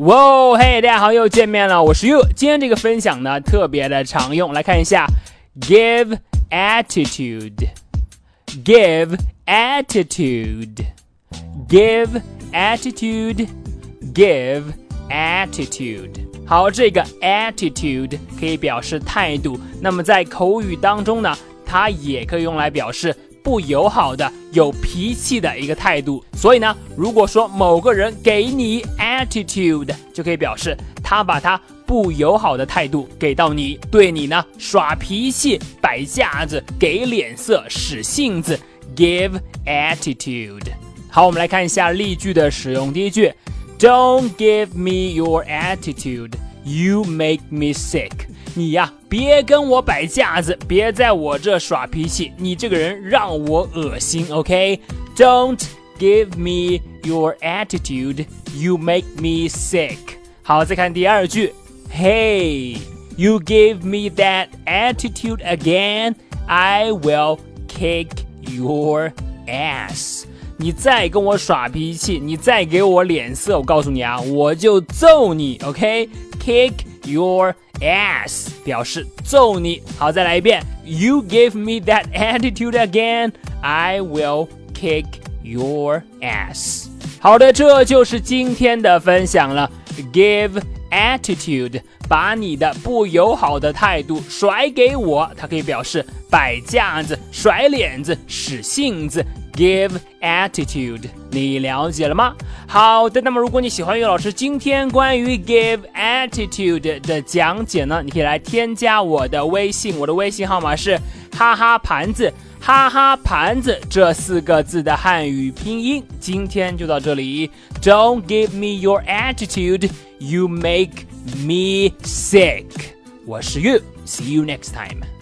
哇，嘿，大家好，又见面了，我是 You。今天这个分享呢，特别的常用，来看一下，give attitude，give attitude，give attitude，give attitude。好，这个 attitude 可以表示态度，那么在口语当中呢，它也可以用来表示。不友好的、有脾气的一个态度，所以呢，如果说某个人给你 attitude，就可以表示他把他不友好的态度给到你，对你呢耍脾气、摆架子、给脸色、使性子，give attitude。好，我们来看一下例句的使用。第一句，Don't give me your attitude, you make me sick。你呀，别跟我摆架子，别在我这耍脾气，你这个人让我恶心。OK，Don't give me your attitude, you make me sick。好，再看第二句，Hey, you give me that attitude again, I will kick your ass。你再跟我耍脾气，你再给我脸色，我告诉你啊，我就揍你。OK，kick your。ass 表示揍你。好，再来一遍。You give me that attitude again, I will kick Your ass。好的，这就是今天的分享了。Give attitude，把你的不友好的态度甩给我，它可以表示摆架子、甩脸子、使性子。Give attitude，你了解了吗？好的，那么如果你喜欢岳老师今天关于 give attitude 的讲解呢，你可以来添加我的微信，我的微信号码是哈哈盘子，哈哈盘子这四个字的汉语拼音。今天就到这里，Don't give me your attitude，you make me sick。我是玉，See you next time。